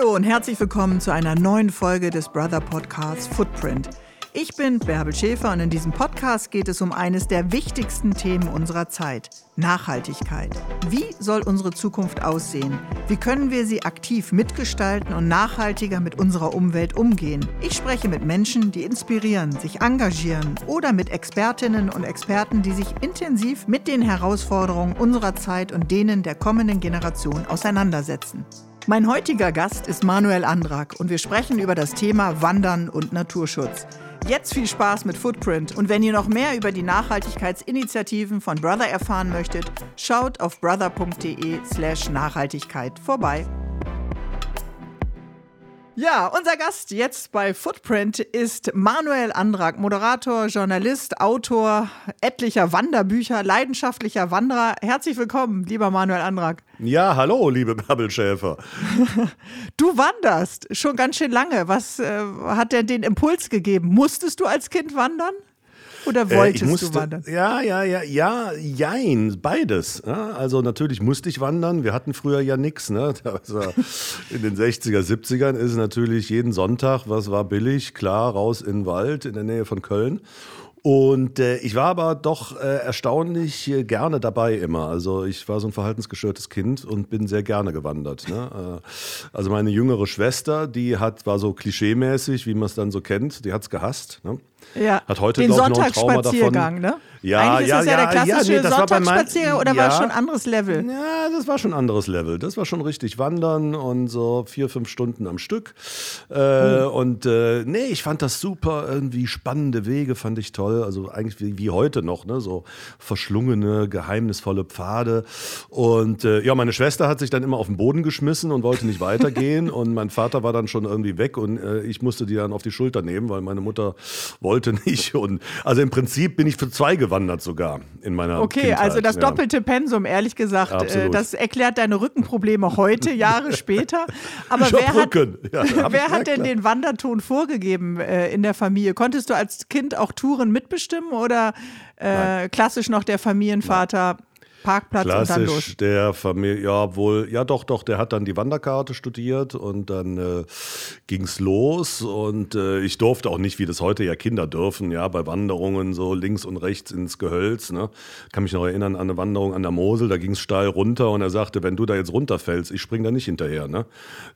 Hallo und herzlich willkommen zu einer neuen Folge des Brother Podcasts Footprint. Ich bin Bärbel Schäfer und in diesem Podcast geht es um eines der wichtigsten Themen unserer Zeit, Nachhaltigkeit. Wie soll unsere Zukunft aussehen? Wie können wir sie aktiv mitgestalten und nachhaltiger mit unserer Umwelt umgehen? Ich spreche mit Menschen, die inspirieren, sich engagieren oder mit Expertinnen und Experten, die sich intensiv mit den Herausforderungen unserer Zeit und denen der kommenden Generation auseinandersetzen. Mein heutiger Gast ist Manuel Andrak und wir sprechen über das Thema Wandern und Naturschutz. Jetzt viel Spaß mit Footprint und wenn ihr noch mehr über die Nachhaltigkeitsinitiativen von Brother erfahren möchtet, schaut auf brother.de/slash Nachhaltigkeit vorbei. Ja, unser Gast jetzt bei Footprint ist Manuel Andrak, Moderator, Journalist, Autor etlicher Wanderbücher, leidenschaftlicher Wanderer. Herzlich willkommen, lieber Manuel Andrak. Ja, hallo, liebe Bärbelschäfer. du wanderst schon ganz schön lange. Was äh, hat denn den Impuls gegeben? Musstest du als Kind wandern? Oder wolltest äh, musste, du wandern? Ja, ja, ja, ja, jein, beides. Ja, also natürlich musste ich wandern. Wir hatten früher ja nichts. Ne? Also in den 60er, 70ern ist natürlich jeden Sonntag, was war billig, klar, raus in den Wald in der Nähe von Köln. Und äh, ich war aber doch äh, erstaunlich äh, gerne dabei immer. Also ich war so ein verhaltensgestörtes Kind und bin sehr gerne gewandert. Ne? Äh, also meine jüngere Schwester, die hat, war so klischeemäßig, wie man es dann so kennt, die hat es gehasst. Ne? Ja. Hat heute, Den Sonntagsspaziergang, ne? Ja, Eigentlich ja, ist das ja, ja der klassische ja, nee, Sonntagsspaziergang oder ja, war es schon ein anderes Level? Ja, das war schon ein anderes Level. Das war schon richtig Wandern und so vier, fünf Stunden am Stück. Äh, oh. Und äh, nee, ich fand das super. Irgendwie spannende Wege fand ich toll. Also eigentlich wie, wie heute noch, ne? So verschlungene, geheimnisvolle Pfade. Und äh, ja, meine Schwester hat sich dann immer auf den Boden geschmissen und wollte nicht weitergehen. und mein Vater war dann schon irgendwie weg und äh, ich musste die dann auf die Schulter nehmen, weil meine Mutter wollte nicht. Und also im Prinzip bin ich für zwei gewandert sogar in meiner Okay, Kindheit. also das doppelte Pensum, ehrlich gesagt, äh, Absolut. das erklärt deine Rückenprobleme heute, Jahre später. Aber Ich wer hab hat. Ja, wer hat denn klar. den Wanderton vorgegeben äh, in der Familie? Konntest du als Kind auch Touren mitbestimmen oder äh, klassisch noch der Familienvater? Parkplatz und dann los. Klassisch der Familie, ja wohl, ja doch, doch, der hat dann die Wanderkarte studiert und dann äh, ging's los und äh, ich durfte auch nicht, wie das heute ja Kinder dürfen, ja, bei Wanderungen so links und rechts ins Gehölz, ne. Kann mich noch erinnern an eine Wanderung an der Mosel, da ging's steil runter und er sagte, wenn du da jetzt runterfällst, ich spring da nicht hinterher, ne.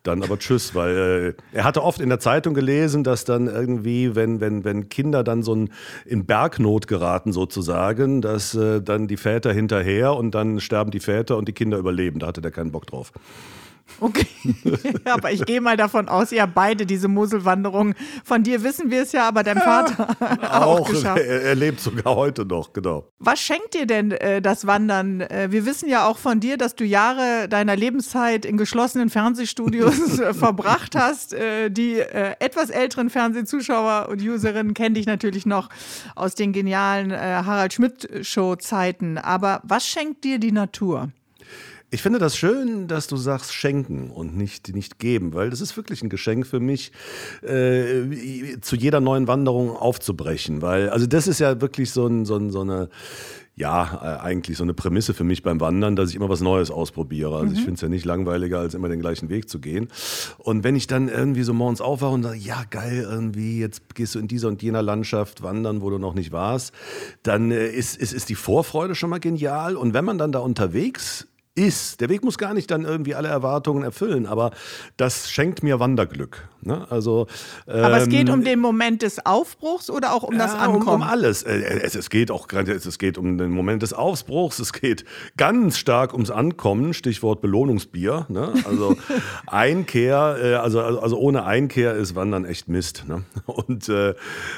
Dann aber tschüss, weil äh, er hatte oft in der Zeitung gelesen, dass dann irgendwie, wenn, wenn, wenn Kinder dann so ein, in Bergnot geraten sozusagen, dass äh, dann die Väter hinterher und dann sterben die Väter und die Kinder überleben. Da hatte der keinen Bock drauf. Okay, aber ich gehe mal davon aus, ihr habt beide diese Muselwanderung. Von dir wissen wir es ja, aber dein Vater auch, Auch, geschafft. er, er lebt sogar heute noch, genau. Was schenkt dir denn äh, das Wandern? Äh, wir wissen ja auch von dir, dass du Jahre deiner Lebenszeit in geschlossenen Fernsehstudios verbracht hast. Äh, die äh, etwas älteren Fernsehzuschauer und Userinnen kennen dich natürlich noch aus den genialen äh, Harald Schmidt-Show-Zeiten. Aber was schenkt dir die Natur? Ich finde das schön, dass du sagst schenken und nicht, nicht geben, weil das ist wirklich ein Geschenk für mich, äh, zu jeder neuen Wanderung aufzubrechen. Weil, also das ist ja wirklich so, ein, so, ein, so eine, ja, äh, eigentlich so eine Prämisse für mich beim Wandern, dass ich immer was Neues ausprobiere. Also ich finde es ja nicht langweiliger, als immer den gleichen Weg zu gehen. Und wenn ich dann irgendwie so morgens aufwache und sage, ja geil, irgendwie, jetzt gehst du in dieser und jener Landschaft wandern, wo du noch nicht warst, dann äh, ist, ist, ist die Vorfreude schon mal genial. Und wenn man dann da unterwegs ist. Der Weg muss gar nicht dann irgendwie alle Erwartungen erfüllen, aber das schenkt mir Wanderglück. Ne? Also, Aber es geht ähm, um den Moment des Aufbruchs oder auch um das ja, um, Ankommen? um alles. Äh, Es, es geht auch gerade- es geht um den Moment des Aufbruchs. Es geht ganz stark ums Ankommen. Stichwort Belohnungsbier. Ne? Also Einkehr, äh, also, also also ohne Einkehr ist Wandern echt Mist. Ne? Und äh,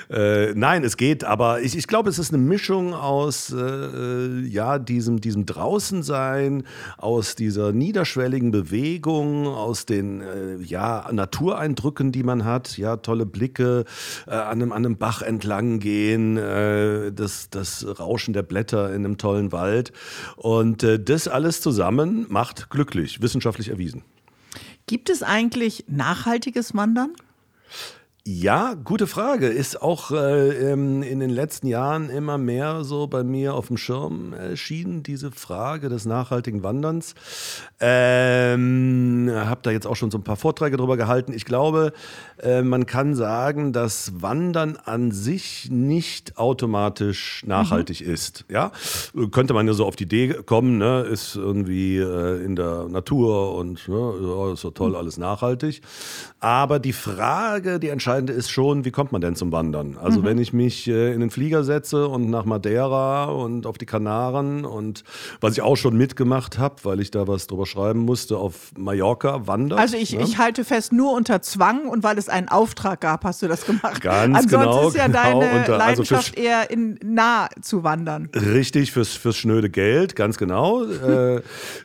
äh, nein, es geht. Aber ich, ich glaube, es ist eine Mischung aus äh, ja diesem diesem Draußensein, aus dieser niederschwelligen Bewegung, aus den äh, ja Natureindrücken, die man hat. Ja, tolle Blicke äh, an, einem, an einem Bach entlang gehen, äh, das, das Rauschen der Blätter in einem tollen Wald. Und äh, das alles zusammen macht glücklich, wissenschaftlich erwiesen. Gibt es eigentlich nachhaltiges Wandern? Ja, gute Frage. Ist auch äh, ähm, in den letzten Jahren immer mehr so bei mir auf dem Schirm erschienen, diese Frage des nachhaltigen Wanderns. Ähm, habe da jetzt auch schon so ein paar Vorträge drüber gehalten. Ich glaube, äh, man kann sagen, dass Wandern an sich nicht automatisch nachhaltig mhm. ist. Ja, könnte man ja so auf die Idee kommen, ne? ist irgendwie äh, in der Natur und ne, ja, ist so toll, mhm. alles nachhaltig. Aber die Frage, die entscheidende Entscheidende ist schon, wie kommt man denn zum Wandern? Also mhm. wenn ich mich äh, in den Flieger setze und nach Madeira und auf die Kanaren und was ich auch schon mitgemacht habe, weil ich da was drüber schreiben musste, auf Mallorca wandern. Also ich, ne? ich halte fest, nur unter Zwang und weil es einen Auftrag gab, hast du das gemacht. Ganz Ansonsten genau. ist ja genau, deine unter, also Leidenschaft eher in nah zu wandern. Richtig, fürs, fürs schnöde Geld, ganz genau. äh,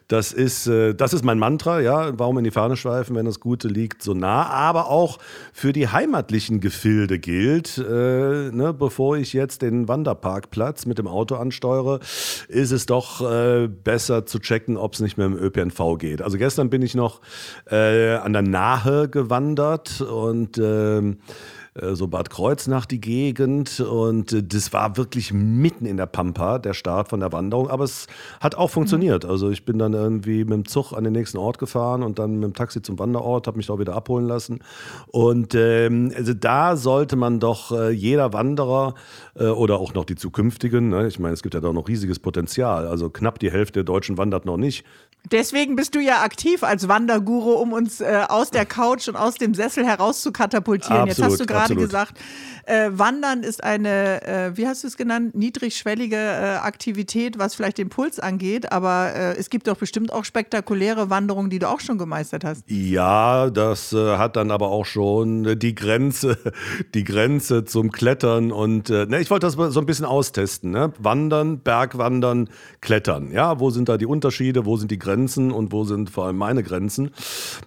das, ist, äh, das ist mein Mantra, ja. Warum in die Fahne schweifen, wenn das Gute liegt so nah? Aber auch für die Heimat heimatlichen Gefilde gilt. Äh, ne, bevor ich jetzt den Wanderparkplatz mit dem Auto ansteuere, ist es doch äh, besser zu checken, ob es nicht mehr im ÖPNV geht. Also gestern bin ich noch äh, an der Nahe gewandert und ähm, äh, so Bad Kreuznach die Gegend. Und äh, das war wirklich mitten in der Pampa, der Start von der Wanderung, aber es hat auch funktioniert. Also ich bin dann irgendwie mit dem Zug an den nächsten Ort gefahren und dann mit dem Taxi zum Wanderort, habe mich da auch wieder abholen lassen. Und ähm, also da sollte man doch äh, jeder Wanderer äh, oder auch noch die zukünftigen, ne? ich meine, es gibt ja da noch riesiges Potenzial, also knapp die Hälfte der Deutschen wandert noch nicht, Deswegen bist du ja aktiv als Wanderguru, um uns äh, aus der Couch und aus dem Sessel heraus zu katapultieren. Absolut, Jetzt hast du gerade gesagt, äh, Wandern ist eine, äh, wie hast du es genannt, niedrigschwellige äh, Aktivität, was vielleicht den Puls angeht. Aber äh, es gibt doch bestimmt auch spektakuläre Wanderungen, die du auch schon gemeistert hast. Ja, das äh, hat dann aber auch schon die Grenze, die Grenze zum Klettern. Und ne, ich wollte das so ein bisschen austesten. Ne? Wandern, Bergwandern, Klettern. Ja, wo sind da die Unterschiede? Wo sind die Grenzen und wo sind vor allem meine Grenzen?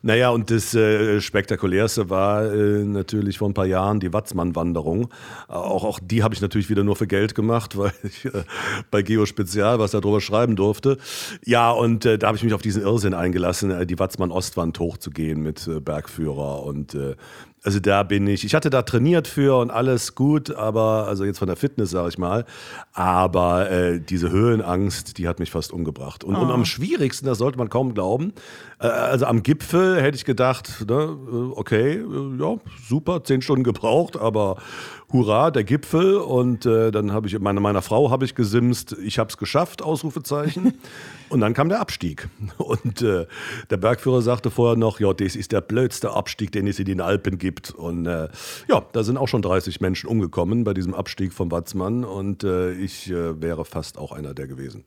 Naja, und das Spektakulärste war natürlich vor ein paar Jahren die Watzmann-Wanderung. Wanderung. Auch, auch die habe ich natürlich wieder nur für Geld gemacht, weil ich äh, bei Geo Spezial was darüber schreiben durfte. Ja, und äh, da habe ich mich auf diesen Irrsinn eingelassen, äh, die Watzmann-Ostwand hochzugehen mit äh, Bergführer und äh, also da bin ich. Ich hatte da trainiert für und alles gut, aber also jetzt von der Fitness sage ich mal. Aber äh, diese Höhenangst, die hat mich fast umgebracht. Und, oh. und am schwierigsten, das sollte man kaum glauben. Äh, also am Gipfel hätte ich gedacht, ne, äh, okay, äh, ja super, zehn Stunden gebraucht, aber hurra, der Gipfel. Und äh, dann habe ich, meine, meiner Frau habe ich gesimst, ich habe es geschafft, Ausrufezeichen. und dann kam der Abstieg. Und äh, der Bergführer sagte vorher noch, ja, das ist der blödste Abstieg, den es in den Alpen gibt. Und äh, ja, da sind auch schon 30 Menschen umgekommen bei diesem Abstieg vom Watzmann. Und äh, ich äh, wäre fast auch einer der gewesen.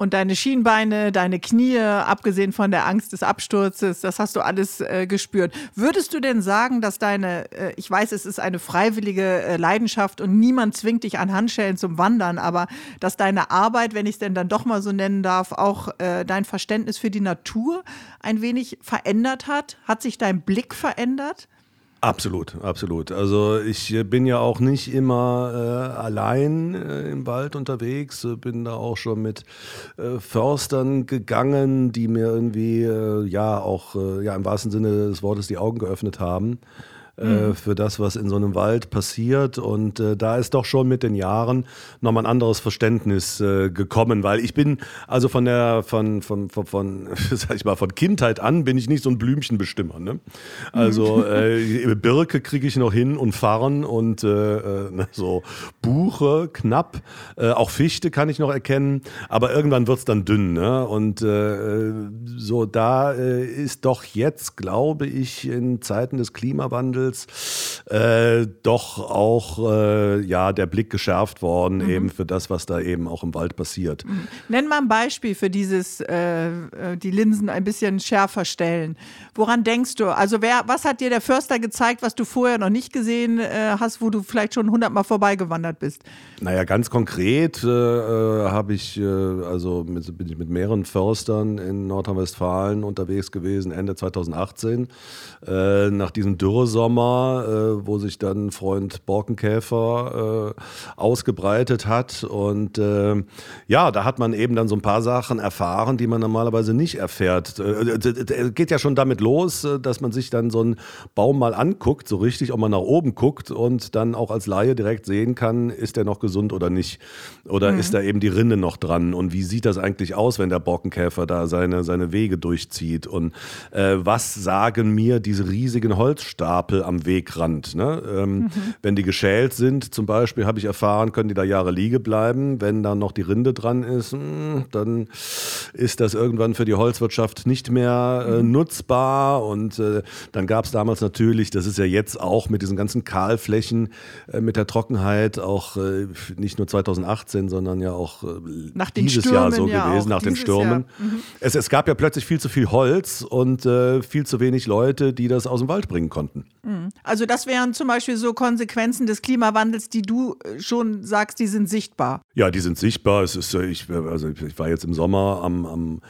Und deine Schienbeine, deine Knie, abgesehen von der Angst des Absturzes, das hast du alles äh, gespürt. Würdest du denn sagen, dass deine, äh, ich weiß, es ist eine freiwillige äh, Leidenschaft und niemand zwingt dich an Handschellen zum Wandern, aber dass deine Arbeit, wenn ich es denn dann doch mal so nennen darf, auch äh, dein Verständnis für die Natur ein wenig verändert hat? Hat sich dein Blick verändert? Absolut, absolut. Also ich äh, bin ja auch nicht immer äh, allein äh, im Wald unterwegs, äh, bin da auch schon mit äh, Förstern gegangen, die mir irgendwie äh, ja auch ja im wahrsten Sinne des Wortes die Augen geöffnet haben. Äh, mhm. für das, was in so einem Wald passiert. Und äh, da ist doch schon mit den Jahren nochmal ein anderes Verständnis äh, gekommen, weil ich bin also von der, von, von, von, von, sag ich mal, von Kindheit an bin ich nicht so ein Blümchenbestimmer. Ne? Also mhm. Birke kriege ich noch hin und Farn und äh, ne, so Buche knapp, auch Fichte kann ich noch erkennen, aber irgendwann wird es dann dünn. Ne? Und so da ist doch jetzt, glaube ich, in Zeiten des Klimawandels Festivals äh, doch auch äh, ja, der Blick geschärft worden, mhm. eben für das, was da eben auch im Wald passiert. Mhm. Nenn mal ein Beispiel für dieses, äh, äh, die Linsen ein bisschen schärfer stellen. Woran denkst du? Also, wer, was hat dir der Förster gezeigt, was du vorher noch nicht gesehen äh, hast, wo du vielleicht schon hundertmal vorbeigewandert bist? Naja, ganz konkret äh, habe ich, also mit, bin ich mit mehreren Förstern in Nordrhein-Westfalen unterwegs gewesen, Ende 2018, nach diesem Dürresommer Sommer, äh, wo sich dann Freund Borkenkäfer äh, ausgebreitet hat. Und äh, ja, da hat man eben dann so ein paar Sachen erfahren, die man normalerweise nicht erfährt. Äh, geht ja schon damit los, äh, dass man sich dann so einen Baum mal anguckt, so richtig, ob man nach oben guckt und dann auch als Laie direkt sehen kann, ist der noch gesund oder nicht. Oder mhm. ist da eben die Rinde noch dran? Und wie sieht das eigentlich aus, wenn der Borkenkäfer da seine, seine Wege durchzieht? Und äh, was sagen mir diese riesigen Holzstapel am Wegrand? Ne? Ähm, mhm. Wenn die geschält sind, zum Beispiel, habe ich erfahren, können die da Jahre liegen bleiben. Wenn da noch die Rinde dran ist, mh, hm, dann ist das irgendwann für die Holzwirtschaft nicht mehr äh, mhm. nutzbar. Und äh, dann gab es damals natürlich, das ist ja jetzt auch mit diesen ganzen Kahlflächen, äh, mit der Trockenheit, auch äh, nicht nur 2018, sondern ja auch äh, dieses Stürmen, Jahr so ja, gewesen, nach den Stürmen. Mhm. Es, es, gab ja plötzlich viel zu viel Holz und äh, viel zu wenig Leute, die das aus dem Wald bringen konnten. Mhm. Also das wären zum Beispiel so Konsequenzen des Klimawandels, die du schon sagst, die sind sichtbar. Ja, die sind sichtbar. Es ist, ich, also ich war jetzt im Sommer am, am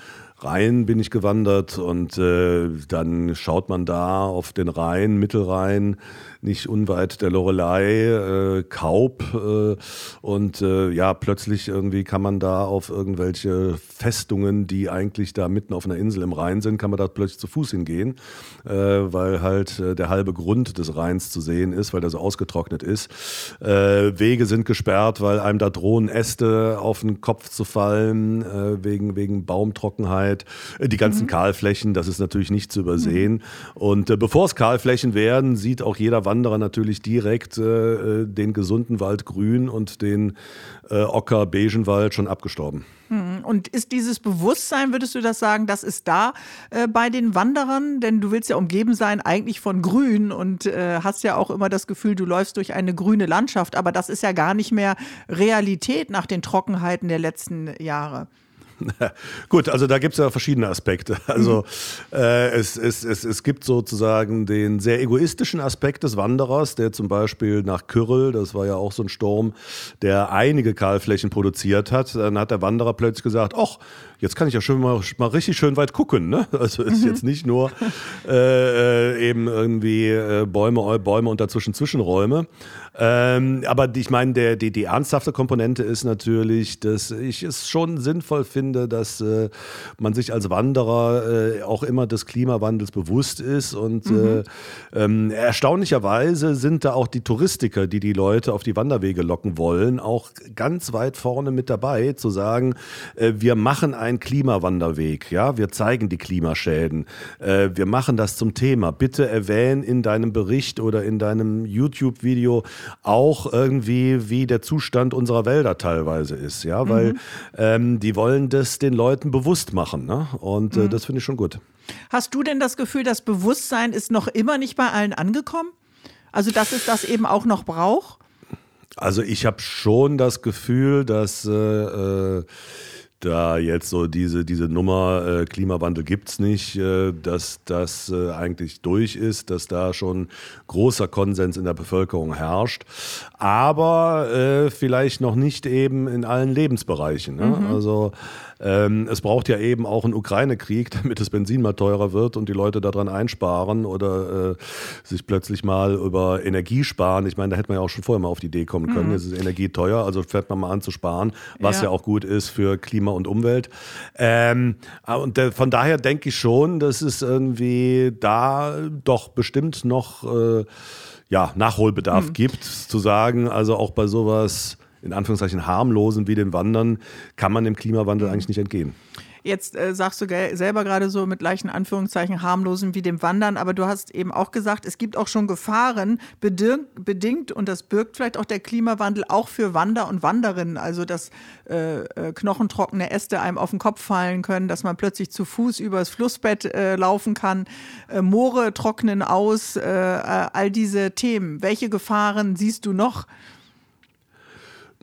Rhein bin ich gewandert und äh, dann schaut man da auf den Rhein, Mittelrhein, nicht unweit der Lorelei, äh, Kaub. Äh, und äh, ja, plötzlich irgendwie kann man da auf irgendwelche Festungen, die eigentlich da mitten auf einer Insel im Rhein sind, kann man da plötzlich zu Fuß hingehen, äh, weil halt äh, der halbe Grund des Rheins zu sehen ist, weil der so ausgetrocknet ist. Äh, Wege sind gesperrt, weil einem da drohen Äste auf den Kopf zu fallen, wegen, wegen Baumtrockenheit. Die ganzen mhm. Kahlflächen, das ist natürlich nicht zu übersehen. Mhm. Und bevor es Kahlflächen werden, sieht auch jeder Wanderer natürlich direkt äh, äh, den gesunden Wald grün und den äh, Ocker Begenwald schon abgestorben. Hm. Und ist dieses Bewusstsein, würdest du das sagen, das ist da äh, bei den Wanderern? Denn du willst ja umgeben sein eigentlich von Grün und äh, hast ja auch immer das Gefühl, du läufst durch eine grüne Landschaft. Aber das ist ja gar nicht mehr Realität nach den Trockenheiten der letzten Jahre. Gut, also da gibt es ja verschiedene Aspekte. Also mhm. äh, es, es, es, es gibt sozusagen den sehr egoistischen Aspekt des Wanderers, der zum Beispiel nach Kyrrell, das war ja auch so ein Sturm, der einige Kahlflächen produziert hat, dann hat der Wanderer plötzlich gesagt, ach, jetzt kann ich ja schon mal, mal richtig schön weit gucken. Ne? Also ist mhm. jetzt nicht nur äh, äh, eben irgendwie äh, Bäume, Bäume und dazwischen Zwischenräume. Ähm, aber ich meine, der, die, die ernsthafte Komponente ist natürlich, dass ich es schon sinnvoll finde, dass äh, man sich als Wanderer äh, auch immer des Klimawandels bewusst ist. Und mhm. Äh, ähm, erstaunlicherweise sind da auch die Touristiker, die die Leute auf die Wanderwege locken wollen, auch ganz weit vorne mit dabei, zu sagen, wir machen ein ein Klimawanderweg. Ja, wir zeigen die Klimaschäden. Äh, wir machen das zum Thema. Bitte erwähnen in deinem Bericht oder in deinem YouTube-Video auch irgendwie, wie der Zustand unserer Wälder teilweise ist. Ja, weil mhm. ähm, die wollen das den Leuten bewusst machen. Ne? Und äh, mhm. das finde ich schon gut. Hast du denn das Gefühl, das Bewusstsein ist noch immer nicht bei allen angekommen? Also, dass es das eben auch noch braucht? Also, ich habe schon das Gefühl, dass. Äh, äh da jetzt so diese, diese Nummer äh, Klimawandel gibt's nicht, äh, dass das äh, eigentlich durch ist, dass da schon großer Konsens in der Bevölkerung herrscht, aber äh, vielleicht noch nicht eben in allen Lebensbereichen. Ne? Mhm. Also ähm, es braucht ja eben auch einen Ukraine-Krieg, damit das Benzin mal teurer wird und die Leute daran einsparen oder äh, sich plötzlich mal über Energie sparen. Ich meine, da hätte man ja auch schon vorher mal auf die Idee kommen können. Mhm. Jetzt ist Energie teuer, also fährt man mal an zu sparen, was ja, ja auch gut ist für Klima und Umwelt. Ähm, und äh, von daher denke ich schon, dass es irgendwie da doch bestimmt noch äh, ja, Nachholbedarf mhm. gibt, zu sagen, also auch bei sowas in Anführungszeichen harmlosen wie dem Wandern kann man dem Klimawandel mhm. eigentlich nicht entgehen. Jetzt äh, sagst du selber gerade so mit leichten Anführungszeichen harmlosen wie dem Wandern, aber du hast eben auch gesagt, es gibt auch schon Gefahren bedingt und das birgt vielleicht auch der Klimawandel auch für Wander und Wanderinnen, also dass äh, äh, knochentrockene Äste einem auf den Kopf fallen können, dass man plötzlich zu Fuß übers Flussbett äh, laufen kann, äh, Moore trocknen aus, äh, all diese Themen. Welche Gefahren siehst du noch?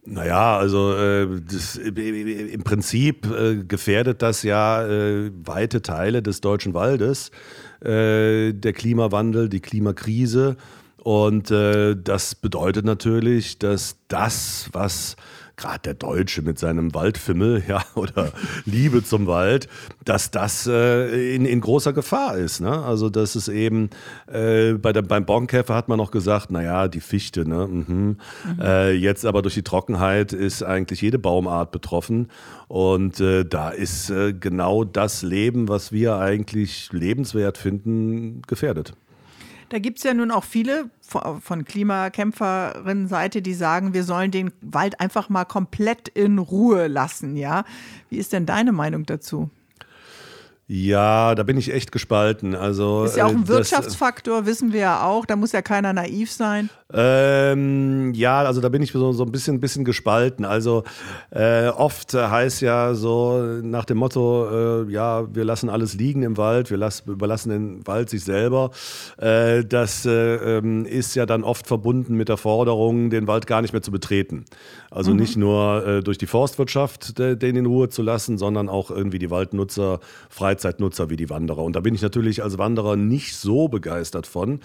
Naja, also äh, das, im Prinzip äh, gefährdet das ja äh, weite Teile des deutschen Waldes, äh, der Klimawandel, die Klimakrise. Und äh, das bedeutet natürlich, dass das, was gerade der Deutsche mit seinem Waldfimmel, ja, oder Liebe zum Wald, dass das äh, in, in großer Gefahr ist. Ne? Also, dass es eben äh, bei der, beim Borkenkäfer hat man noch gesagt, naja, die Fichte, ne? Mhm. Mhm. Äh, jetzt aber durch die Trockenheit ist eigentlich jede Baumart betroffen. Und äh, da ist äh, genau das Leben, was wir eigentlich lebenswert finden, gefährdet. Da gibt es ja nun auch viele von Klimakämpferinnen-Seite, die sagen, wir sollen den Wald einfach mal komplett in Ruhe lassen. Ja, wie ist denn deine Meinung dazu? Ja, da bin ich echt gespalten. Also ist ja auch ein äh, Wirtschaftsfaktor, das, wissen wir ja auch. Da muss ja keiner naiv sein. Ähm, ja, also da bin ich so, so ein bisschen, bisschen gespalten. Also äh, oft heißt ja so nach dem Motto, äh, ja, wir lassen alles liegen im Wald, wir lassen, überlassen den Wald sich selber. Äh, das äh, ähm, ist ja dann oft verbunden mit der Forderung, den Wald gar nicht mehr zu betreten. Also mhm. nicht nur äh, durch die Forstwirtschaft den in Ruhe zu lassen, sondern auch irgendwie die Waldnutzer frei Freizeitnutzer wie die Wanderer. Und da bin ich natürlich als Wanderer nicht so begeistert von.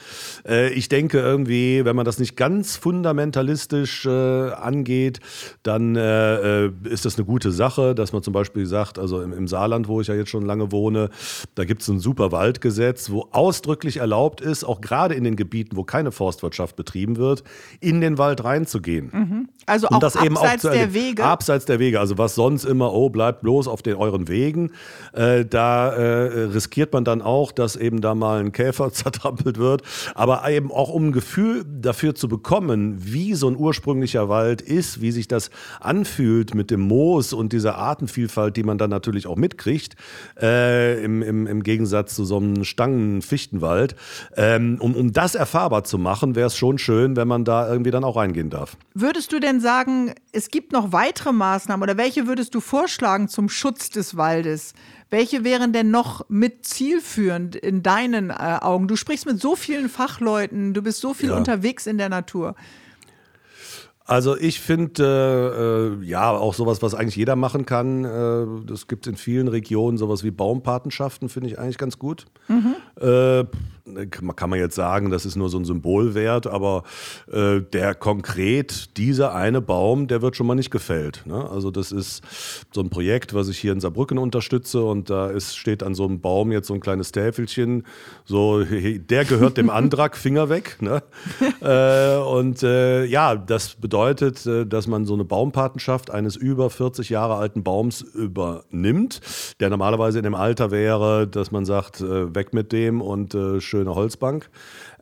Äh, ich denke irgendwie, wenn man das nicht ganz fundamentalistisch äh, angeht, dann äh, ist das eine gute Sache, dass man zum Beispiel sagt, also im, Saarland, wo ich ja jetzt schon lange wohne, da gibt es ein super Waldgesetz, wo ausdrücklich erlaubt ist, auch gerade in den Gebieten, wo keine Forstwirtschaft betrieben wird, in den Wald reinzugehen. Mhm. Also auch abseits auch der Wege? Abseits der Wege. Also was sonst immer, oh, bleibt bloß auf den euren Wegen. Äh, äh, riskiert man dann auch, dass eben da mal ein Käfer zertrampelt wird. Aber eben auch um ein Gefühl dafür zu bekommen, wie so ein ursprünglicher Wald ist, wie sich das anfühlt mit dem Moos und dieser Artenvielfalt, die man dann natürlich auch mitkriegt, äh, im, im, im Gegensatz zu so einem Stangen-Fichtenwald. Ähm, um, um das erfahrbar zu machen, wäre es schon schön, wenn man da irgendwie dann auch reingehen darf. Würdest du denn sagen, es gibt noch weitere Maßnahmen oder welche würdest du vorschlagen zum Schutz des Waldes? Welche wären denn noch mit zielführend in deinen äh, Augen? Du sprichst mit so vielen Fachleuten, du bist so viel ja. unterwegs in der Natur. Also ich finde, äh, ja, auch sowas, was eigentlich jeder machen kann. Äh, das gibt es in vielen Regionen, sowas wie Baumpatenschaften, finde ich eigentlich ganz gut. Mhm. Äh, kann man jetzt sagen, das ist nur so ein Symbolwert, aber äh, der konkret, dieser eine Baum, der wird schon mal nicht gefällt. Ne? Also das ist so ein Projekt, was ich hier in Saarbrücken unterstütze und da ist, steht an so einem Baum jetzt so ein kleines Täfelchen, so, der gehört dem Antrag, Finger weg. Ne? äh, und äh, ja, das bedeutet, äh, dass man so eine Baumpatenschaft eines über 40 Jahre alten Baums übernimmt, der normalerweise in dem Alter wäre, dass man sagt, äh, weg mit dem und äh, schöne Holzbank.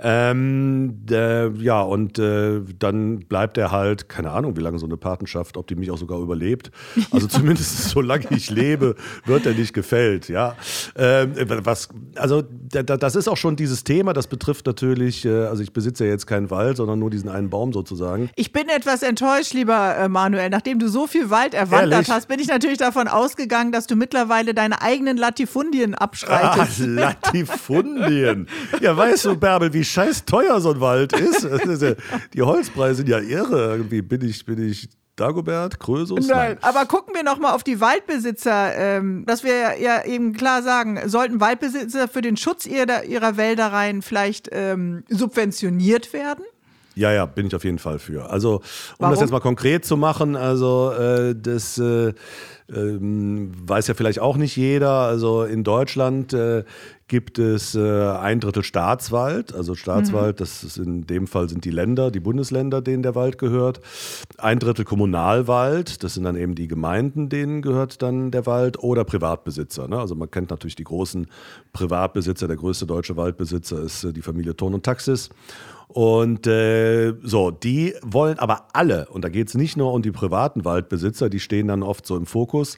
Ähm, der, ja, und äh, dann bleibt er halt, keine Ahnung, wie lange so eine Patenschaft, ob die mich auch sogar überlebt. Also zumindest solange ich lebe, wird er nicht gefällt. Ja, ähm, was, also das ist auch schon dieses Thema. Das betrifft natürlich, äh, also ich besitze ja jetzt keinen Wald, sondern nur diesen einen Baum sozusagen. Ich bin etwas enttäuscht, lieber äh, Manuel. Nachdem du so viel Wald erwandert Ehrlich? hast, bin ich natürlich davon ausgegangen, dass du mittlerweile deine eigenen Latifundien abschreitest. Ah, Latifundien. Ja, weißt du, Bärbel, wie scheiß teuer so ein Wald ist? Ja, die Holzpreise sind ja irre. Irgendwie bin ich, bin ich Dagobert, Krösus? Nein, aber gucken wir nochmal auf die Waldbesitzer, ähm, dass wir ja eben klar sagen, sollten Waldbesitzer für den Schutz ihrer, ihrer Wäldereien vielleicht ähm, subventioniert werden? Ja, ja, bin ich auf jeden Fall für. Also, um Warum? das jetzt mal konkret zu machen, also äh, das äh, ähm, weiß ja vielleicht auch nicht jeder. Also in Deutschland äh, gibt es äh, ein Drittel Staatswald. Also Staatswald, mhm. das ist in dem Fall sind die Länder, die Bundesländer, denen der Wald gehört. Ein Drittel Kommunalwald, das sind dann eben die Gemeinden, denen gehört dann der Wald oder Privatbesitzer. Ne? Also man kennt natürlich die großen Privatbesitzer. Der größte deutsche Waldbesitzer ist äh, die Familie Thorn und Taxis. Und äh, so, die wollen aber alle, und da geht es nicht nur um die privaten Waldbesitzer, die stehen dann oft so im Fokus,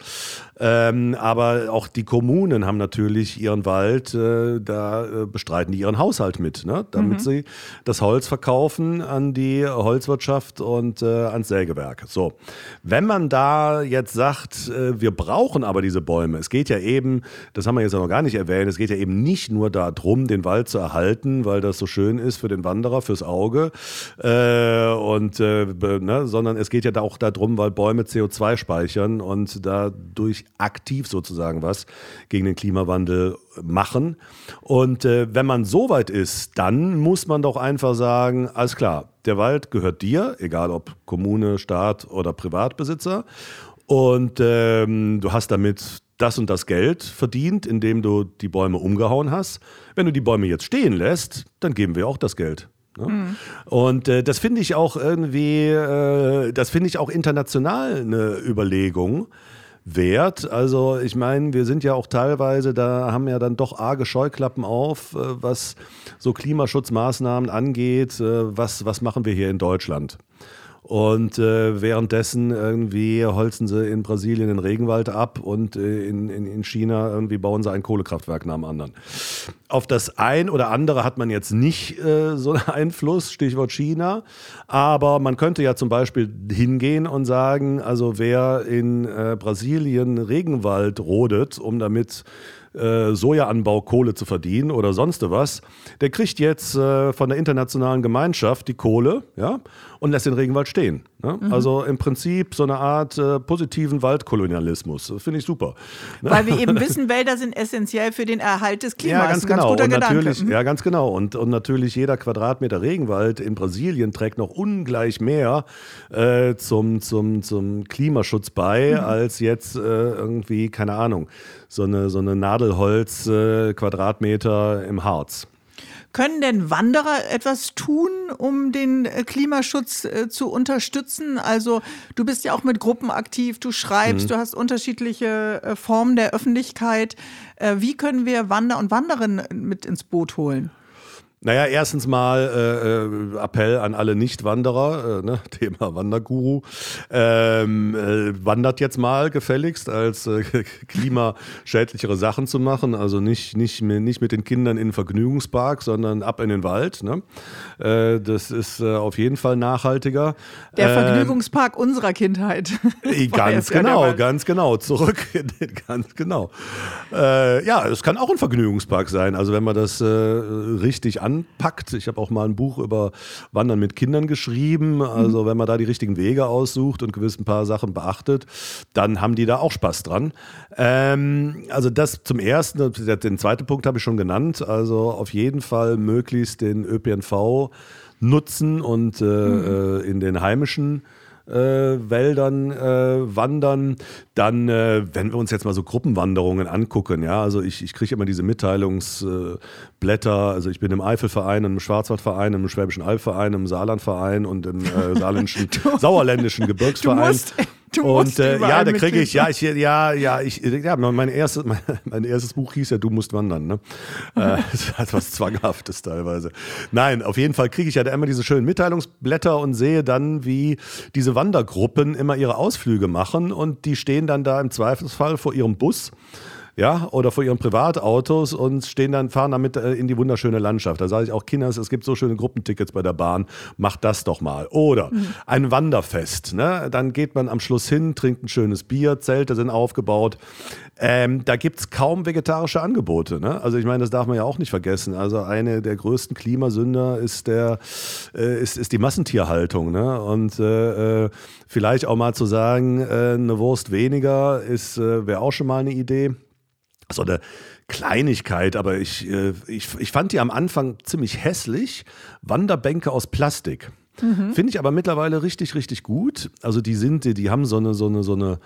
ähm, aber auch die Kommunen haben natürlich ihren Wald, äh, da äh, bestreiten die ihren Haushalt mit, ne? damit mhm. sie das Holz verkaufen an die Holzwirtschaft und äh, ans Sägewerk. So, wenn man da jetzt sagt, äh, wir brauchen aber diese Bäume, es geht ja eben, das haben wir jetzt ja noch gar nicht erwähnt, es geht ja eben nicht nur darum, den Wald zu erhalten, weil das so schön ist für den Wanderer, fürs Auge, äh, und, äh, ne, sondern es geht ja auch darum, weil Bäume CO2 speichern und dadurch aktiv sozusagen was gegen den Klimawandel machen. Und äh, wenn man so weit ist, dann muss man doch einfach sagen, alles klar, der Wald gehört dir, egal ob Kommune, Staat oder Privatbesitzer. Und ähm, du hast damit das und das Geld verdient, indem du die Bäume umgehauen hast. Wenn du die Bäume jetzt stehen lässt, dann geben wir auch das Geld. Ne? Mhm. Und äh, das finde ich auch irgendwie, äh, das finde ich auch international eine Überlegung wert. Also ich meine, wir sind ja auch teilweise, da haben ja dann doch arge Scheuklappen auf, äh, was so Klimaschutzmaßnahmen angeht. Äh, was, was machen wir hier in Deutschland? Und äh, währenddessen irgendwie holzen sie in Brasilien den Regenwald ab und äh, in, in, in China irgendwie bauen sie ein Kohlekraftwerk nach dem anderen. Auf das ein oder andere hat man jetzt nicht äh, so einen Einfluss, Stichwort China. Aber man könnte ja zum Beispiel hingehen und sagen, also wer in äh, Brasilien Regenwald rodet, um damit äh, Sojaanbau Kohle zu verdienen oder sonst was, der kriegt jetzt äh, von der internationalen Gemeinschaft die Kohle, ja, und lässt den Regenwald stehen. Ne? Mhm. Also im Prinzip so eine Art äh, positiven Waldkolonialismus. Finde ich super. Ne? Weil wir eben wissen, Wälder sind essentiell für den Erhalt des Klimas. Ja, ganz genau. Ganz und natürlich, mhm. Ja, ganz genau. Und, und natürlich jeder Quadratmeter Regenwald in Brasilien trägt noch ungleich mehr äh, zum, zum, zum Klimaschutz bei, mhm. als jetzt äh, irgendwie, keine Ahnung, so eine, so eine Nadelholz-Quadratmeter äh, im Harz. Können denn Wanderer etwas tun, um den äh, Klimaschutz äh, zu unterstützen? Also du bist ja auch mit Gruppen aktiv, du schreibst, mhm. du hast unterschiedliche äh, Formen der Öffentlichkeit. Wie können wir Wander und Wanderinnen mit ins Boot holen? Naja, erstens mal äh, äh, Appell an alle Nicht-Wanderer, äh, ne? Thema Wanderguru. Ähm, äh, wandert jetzt mal gefälligst, als äh, klimaschädlichere Sachen zu machen. Also nicht, nicht, nicht mit den Kindern in den Vergnügungspark, sondern ab in den Wald. Ne? Äh, das ist auf jeden Fall nachhaltiger. Der ähm, Vergnügungspark unserer Kindheit. ganz genau, ganz genau. Zurück, ganz genau. Ja, es kann auch ein Vergnügungspark sein. Also wenn man das richtig an anpackt. Ich habe auch mal ein Buch über Wandern mit Kindern geschrieben. Also mhm. wenn man da die richtigen Wege aussucht und gewiss ein paar Sachen beachtet, dann haben die da auch Spaß dran. Ähm, also das zum Ersten. Den zweiten Punkt habe ich schon genannt. Also auf jeden Fall möglichst den ÖPNV nutzen und äh, mhm. Äh, in den heimischen äh, Wäldern äh, wandern. Dann, äh, wenn wir uns jetzt mal so Gruppenwanderungen angucken, ja, also ich, ich kriege immer diese Mitteilungsblätter, also ich bin im Eifelverein, im Schwarzwaldverein, im Schwäbischen Albverein, im Saarlandverein und im äh, saarländischen, sauerländischen Gebirgsverein. Du und äh, ja, da kriege ich, ja, ich, ja, ja, ich, ja, mein erstes, mein, mein, erstes Buch hieß ja, du musst wandern, ne? äh, das hat was Zwanghaftes teilweise. Nein, auf jeden Fall kriege ich ja da immer diese schönen Mitteilungsblätter und sehe dann, wie diese Wandergruppen immer ihre Ausflüge machen und die stehen dann da im Zweifelsfall vor ihrem Bus ja, oder vor ihren Privatautos und stehen dann, fahren damit äh, in die wunderschöne Landschaft. Da sage ich auch, Kinders, es gibt so schöne Gruppentickets bei der Bahn, macht das doch mal. Oder mhm. ein Wanderfest, ne? Dann geht man am Schluss hin, trinkt ein schönes Bier, Zelte sind aufgebaut. Ähm, da gibt es kaum vegetarische Angebote. Ne? Also ich meine, das darf man ja auch nicht vergessen. Also eine der größten Klimasünder ist, der, äh, ist, ist die Massentierhaltung. Ne? Und äh, äh vielleicht auch mal zu sagen, äh, eine Wurst weniger ist äh, wäre auch schon mal eine Idee so eine Kleinigkeit, aber ich, äh, ich, ich fand die am Anfang ziemlich hässlich. Wanderbänke aus Plastik. Mhm. Finde ich aber mittlerweile richtig, richtig gut. Also die sind, die, die haben so eine, so eine, so eine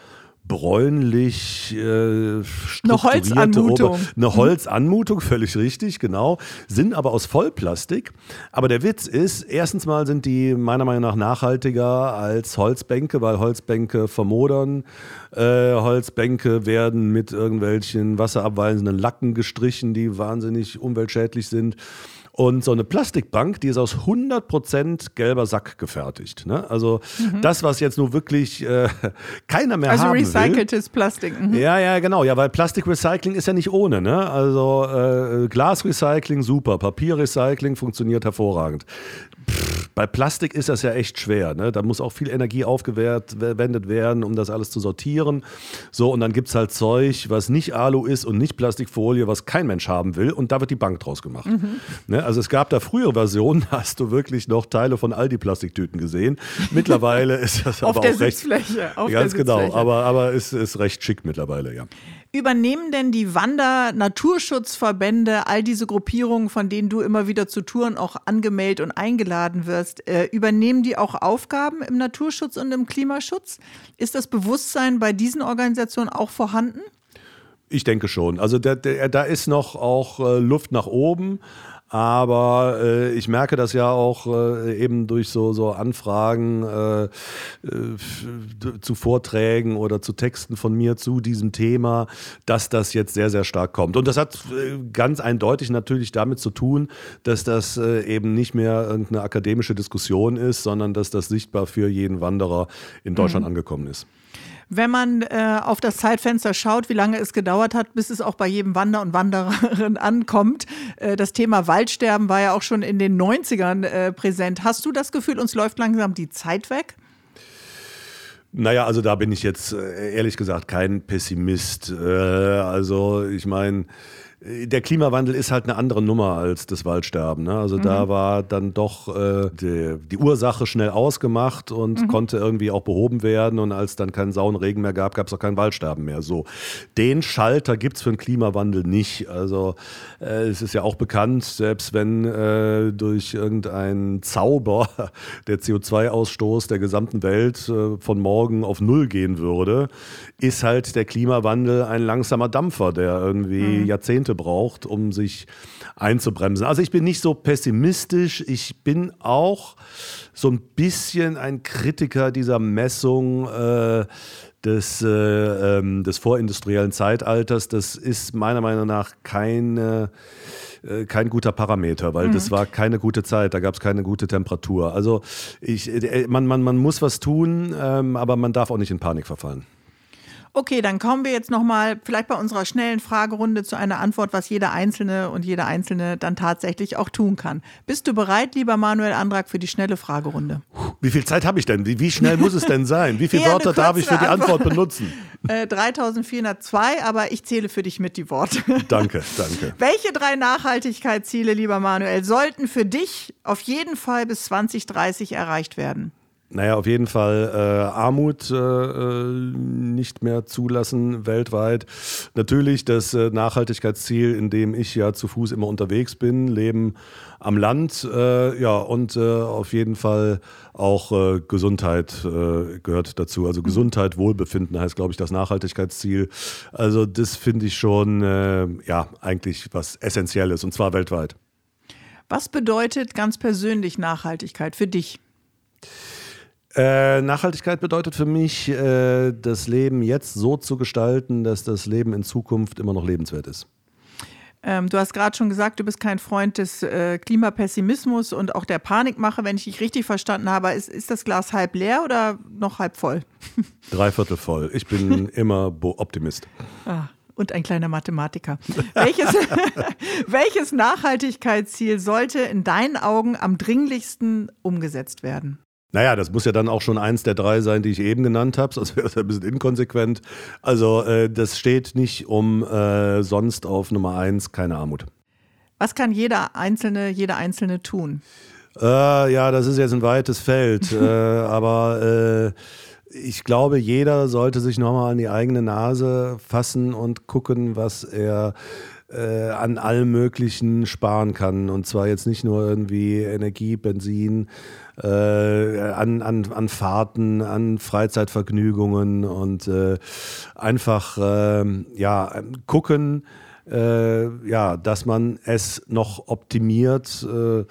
bräunlich äh, eine Holzanmutung. Ober eine mhm. Holzanmutung, völlig richtig, genau. Sind aber aus Vollplastik. Aber der Witz ist, erstens mal sind die meiner Meinung nach nachhaltiger als Holzbänke, weil Holzbänke vermodern. Äh, Holzbänke werden mit irgendwelchen wasserabweisenden Lacken gestrichen, die wahnsinnig umweltschädlich sind. Und so eine Plastikbank, die ist aus 100% gelber Sack gefertigt. Ne? Also mhm. das, was jetzt nur wirklich äh, keiner mehr also haben Also recyceltes Plastik. Mhm. Ja, ja, genau. Ja, weil Plastikrecycling ist ja nicht ohne. Ne? Also äh, Glasrecycling super, Papierrecycling funktioniert hervorragend. Pff, Bei Plastik ist das ja echt schwer. Ne? Da muss auch viel Energie aufgewendet werden, um das alles zu sortieren. So, und dann gibt es halt Zeug, was nicht Alu ist und nicht Plastikfolie, was kein Mensch haben will. Und da wird die Bank draus gemacht. Mhm. Ne? Also es gab da frühere Versionen, hast du wirklich noch Teile von Aldi-Plastiktüten gesehen. Mittlerweile ist das aber auch recht. Sitzfläche, auf ganz der genau, aber, aber es ist recht schick mittlerweile, ja. Übernehmen denn die Wander-Naturschutzverbände, all diese Gruppierungen, von denen du immer wieder zu Touren auch angemeldet und eingeladen wirst, äh, übernehmen die auch Aufgaben im Naturschutz und im Klimaschutz? Ist das Bewusstsein bei diesen Organisationen auch vorhanden? Ich denke schon. Also da, da ist noch auch äh, Luft nach oben. Aber äh, ich merke das ja auch äh, eben durch so, so Anfragen äh, äh zu Vorträgen oder zu Texten von mir zu diesem Thema, dass das jetzt sehr, sehr stark kommt. Und das hat äh, ganz eindeutig natürlich damit zu tun, dass das äh, eben nicht mehr irgendeine akademische Diskussion ist, sondern dass das sichtbar für jeden Wanderer in Deutschland mhm. angekommen ist. Wenn man äh, auf das Zeitfenster schaut, wie lange es gedauert hat, bis es auch bei jedem Wander und Wandererin ankommt, äh, das Thema Waldsterben war ja auch schon in den 90ern äh, präsent. Hast du das Gefühl, uns läuft langsam die Zeit weg? Naja, also da bin ich jetzt äh, ehrlich gesagt kein Pessimist. Äh, also ich meine, der Klimawandel ist halt eine andere Nummer als das Waldsterben. Ne? Also mhm. da war dann doch äh, die, die, Ursache schnell ausgemacht und mhm. konnte irgendwie auch behoben werden. Und als dann keinen sauren Regen mehr gab, gab es auch kein Waldsterben mehr. So, den Schalter gibt es für den Klimawandel nicht. Also äh, es ist ja auch bekannt, selbst wenn äh, durch irgendeinen Zauber der CO2-Ausstoß der gesamten Welt äh, von morgen auf Null gehen würde, ist halt der Klimawandel ein langsamer Dampfer, der irgendwie mhm. Jahrzehnte braucht, um sich einzubremsen. Also ich bin nicht so pessimistisch. Ich bin auch so ein bisschen ein Kritiker dieser Messung. Äh, des, äh, ähm, des vorindustriellen Zeitalters, das ist meiner Meinung nach keine, äh, kein guter Parameter, weil mhm. das war keine gute Zeit, da gab es keine gute Temperatur. Also ich, äh, man, man, man muss was tun, ähm, aber man darf auch nicht in Panik verfallen. Okay, dann kommen wir jetzt nochmal vielleicht bei unserer schnellen Fragerunde zu einer Antwort, was jeder Einzelne und jeder Einzelne dann tatsächlich auch tun kann. Bist du bereit, lieber Manuel Andrak, für die schnelle Fragerunde? Wie viel Zeit habe ich denn? Wie, wie, schnell muss es denn sein? Wie viele Wörter darf ich für die Antwort, Antwort benutzen? Äh, 3402, aber ich zähle für dich mit die Worte. Danke, danke. Welche drei Nachhaltigkeitsziele, lieber Manuel, sollten für dich auf jeden Fall bis 2030 erreicht werden? Naja, auf jeden Fall äh, Armut äh, äh, nicht mehr zulassen weltweit. Natürlich das äh, Nachhaltigkeitsziel, in dem ich ja zu Fuß immer unterwegs bin, Leben am Land. Äh, ja, und äh, auf jeden Fall auch Gesundheit gehört dazu. Also Gesundheit, Wohlbefinden heißt, glaube ich, das Nachhaltigkeitsziel. Also das finde ich schon, ja, eigentlich was Essentielles und zwar weltweit. Was bedeutet ganz persönlich Nachhaltigkeit für dich? Äh, Nachhaltigkeit bedeutet für mich, äh, das Leben jetzt so zu gestalten, dass das Leben in Zukunft immer noch lebenswert ist. Ähm, du hast gerade schon gesagt, du bist kein Freund des äh, Klimapessimismus und auch der Panikmache. Wenn ich dich richtig verstanden habe, ist, ist das Glas halb leer oder noch halb voll? Dreiviertel voll. Ich bin immer Optimist. Ah und ein kleiner Mathematiker. welches, welches Nachhaltigkeitsziel sollte in deinen Augen am dringlichsten umgesetzt werden? Naja, das muss ja dann auch schon eins der drei sein, die ich eben genannt habe, sonst wäre es ein bisschen inkonsequent. Also äh, das steht nicht um äh, sonst auf Nummer eins keine Armut. Was kann jeder Einzelne, jeder Einzelne tun? Äh, ja, das ist jetzt ein weites Feld, äh, aber äh, ich glaube, jeder sollte sich nochmal an die eigene Nase fassen und gucken, was er äh, an allem Möglichen sparen kann. Und zwar jetzt nicht nur irgendwie Energie, Benzin, äh, an, an, an Fahrten, an Freizeitvergnügungen und äh, einfach äh, ja, gucken, äh, ja, dass man es noch optimiert, äh,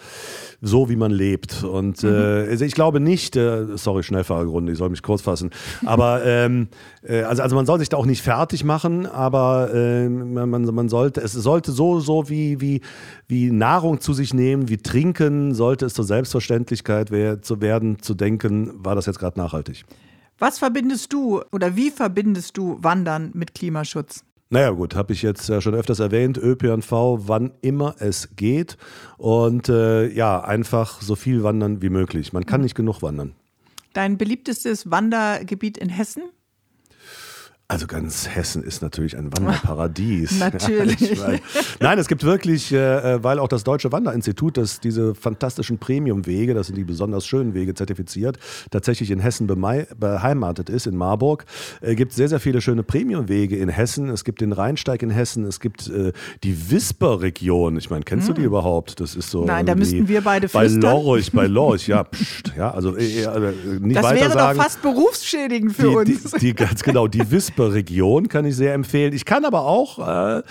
so wie man lebt. Und äh, mhm. also ich glaube nicht, äh, sorry, Schnellfahrergrunde, ich soll mich kurz fassen, aber ähm, äh, also, also man soll sich da auch nicht fertig machen, aber man, man sollte, es sollte so, so wie, wie, wie Nahrung zu sich nehmen, wie Trinken, sollte es zur Selbstverständlichkeit wär, zu werden, zu denken, war das jetzt gerade nachhaltig. Was verbindest du oder wie verbindest du Wandern mit Klimaschutz? Naja gut, habe ich jetzt ja schon öfters erwähnt, ÖPNV, wann immer es geht. Und äh, ja, einfach so viel wandern wie möglich. Man kann nicht genug wandern. Dein beliebtestes Wandergebiet in Hessen? Also ganz Hessen ist natürlich ein Wanderparadies. natürlich. Ja, Nein, es gibt wirklich, äh, weil auch das Deutsche Wanderinstitut, das diese fantastischen Premiumwege, das sind die besonders schönen Wege zertifiziert, tatsächlich in Hessen beheimatet ist, in Marburg, äh, gibt sehr, sehr viele schöne Premiumwege in Hessen. Es gibt den Rheinsteig in Hessen, es gibt äh, die Wisper-Region. Ich meine, kennst hm. du die hm. überhaupt? Das ist so. Nein, da müssten wir beide Bei Lorch, bei Lorch, ja, pst, ja, also äh, äh, nicht das weiter wäre sagen. doch fast berufsschädigend für die, uns. Die, die, ganz genau, die Wisper Region kann ich sehr empfehlen. Ich kann aber auch äh,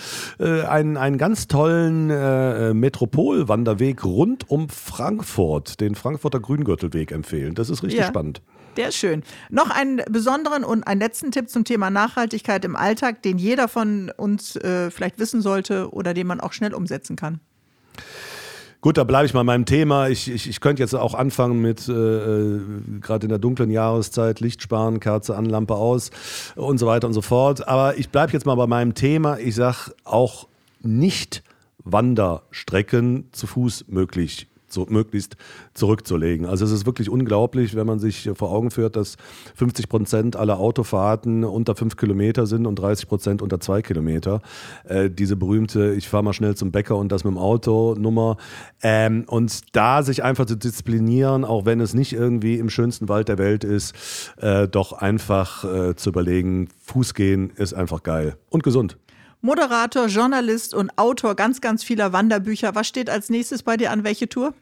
äh, einen, einen ganz tollen äh, Metropolwanderweg rund um Frankfurt, den Frankfurter Grüngürtelweg empfehlen. Das ist richtig Ja. spannend. Der ist schön. Noch einen besonderen und einen letzten Tipp zum Thema Nachhaltigkeit im Alltag, den jeder von uns äh, vielleicht wissen sollte oder den man auch schnell umsetzen kann. Gut, da bleibe ich mal in meinem Thema. Ich, ich, ich könnte jetzt auch anfangen mit, äh, äh, gerade in der dunklen Jahreszeit, Licht sparen, Kerze an, Lampe aus und so weiter und so fort. Aber ich bleibe jetzt mal bei meinem Thema. Ich sage auch nicht Wanderstrecken zu Fuß möglich so möglichst zurückzulegen. Also es ist wirklich unglaublich, wenn man sich vor Augen führt, dass 50 Prozent aller Autofahrten unter fünf Kilometer sind und 30 Prozent unter zwei Kilometer. Äh, diese berühmte, ich fahre mal schnell zum Bäcker und das mit dem Auto Nummer. Ähm, und da sich einfach zu disziplinieren, auch wenn es nicht irgendwie im schönsten Wald der Welt ist, äh, doch einfach äh, zu überlegen, Fuß gehen ist einfach geil und gesund. Moderator, Journalist und Autor ganz, ganz vieler Wanderbücher. Was steht als nächstes bei dir an? Welche Tour?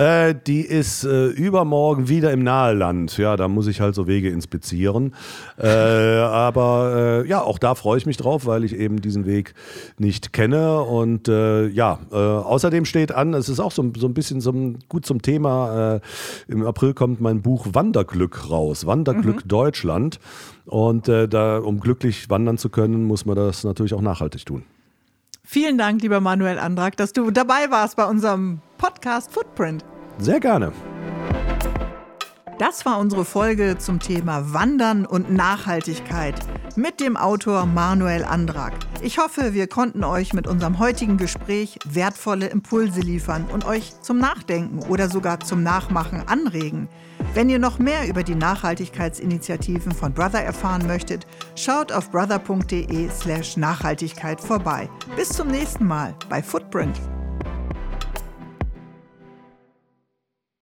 Äh, die ist äh, übermorgen wieder im Naheland. Ja, da muss ich halt so Wege inspizieren. Äh, aber äh, ja, auch da freue ich mich drauf, weil ich eben diesen Weg nicht kenne. Und äh, ja, außerdem steht an, es ist auch so, so ein bisschen so ein, gut zum Thema. Im April kommt mein Buch Wanderglück raus. Wanderglück Deutschland. Und da, um glücklich wandern zu können, muss man das natürlich auch nachhaltig tun. Vielen Dank, lieber Manuel Andrak, dass du dabei warst bei unserem Podcast Footprint. Sehr gerne. Das war unsere Folge zum Thema Wandern und Nachhaltigkeit mit dem Autor Manuel Andrak. Ich hoffe, wir konnten euch mit unserem heutigen Gespräch wertvolle Impulse liefern und euch zum Nachdenken oder sogar zum Nachmachen anregen. Wenn ihr noch mehr über die Nachhaltigkeitsinitiativen von Brother erfahren möchtet, schaut auf brother.de slash Nachhaltigkeit vorbei. Bis zum nächsten Mal bei Footprint.